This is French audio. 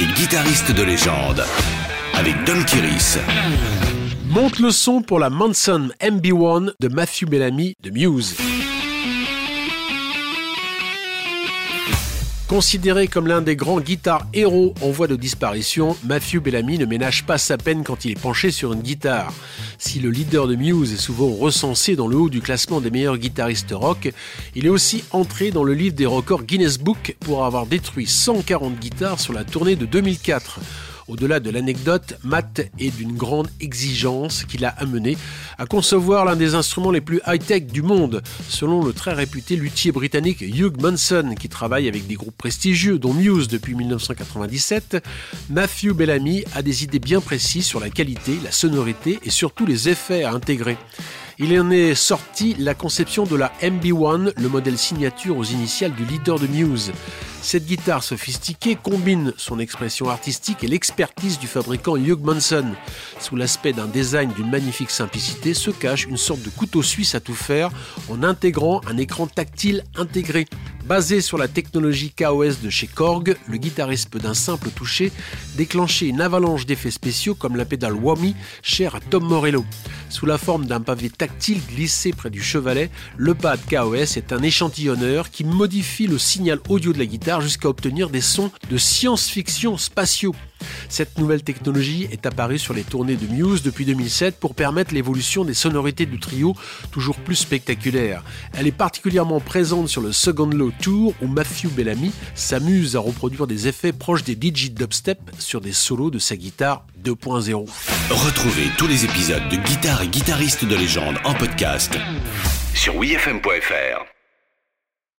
et guitariste de légende avec Don Kiris. Monte le son pour la Manson MB1 de Matthew Bellamy de Muse. Considéré comme l'un des grands guitares héros en voie de disparition, Matthew Bellamy ne ménage pas sa peine quand il est penché sur une guitare. Si le leader de Muse est souvent recensé dans le haut du classement des meilleurs guitaristes rock, il est aussi entré dans le livre des records Guinness Book pour avoir détruit 140 guitares sur la tournée de 2004. Au-delà de l'anecdote, Matt est d'une grande exigence qui l'a amené à concevoir l'un des instruments les plus high-tech du monde, selon le très réputé luthier britannique Hugh Munson, qui travaille avec des groupes prestigieux, dont Muse depuis 1997. Matthew Bellamy a des idées bien précises sur la qualité, la sonorité et surtout les effets à intégrer. Il en est sorti la conception de la MB1, le modèle signature aux initiales du leader de Muse. Cette guitare sophistiquée combine son expression artistique et l'expertise du fabricant Hugh Munson. Sous l'aspect d'un design d'une magnifique simplicité se cache une sorte de couteau suisse à tout faire en intégrant un écran tactile intégré. Basé sur la technologie KOS de chez Korg, le guitariste peut d'un simple toucher déclencher une avalanche d'effets spéciaux comme la pédale Whammy chère à Tom Morello. Sous la forme d'un pavé tactile glissé près du chevalet, le pad KOS est un échantillonneur qui modifie le signal audio de la guitare jusqu'à obtenir des sons de science-fiction spatiaux. Cette nouvelle technologie est apparue sur les tournées de Muse depuis 2007 pour permettre l'évolution des sonorités du trio toujours plus spectaculaires. Elle est particulièrement présente sur le Second Low Tour où Matthew Bellamy s'amuse à reproduire des effets proches des DJ dubstep sur des solos de sa guitare 2.0. Retrouvez tous les épisodes de Guitare et guitaristes de légende en podcast sur wfm.fr.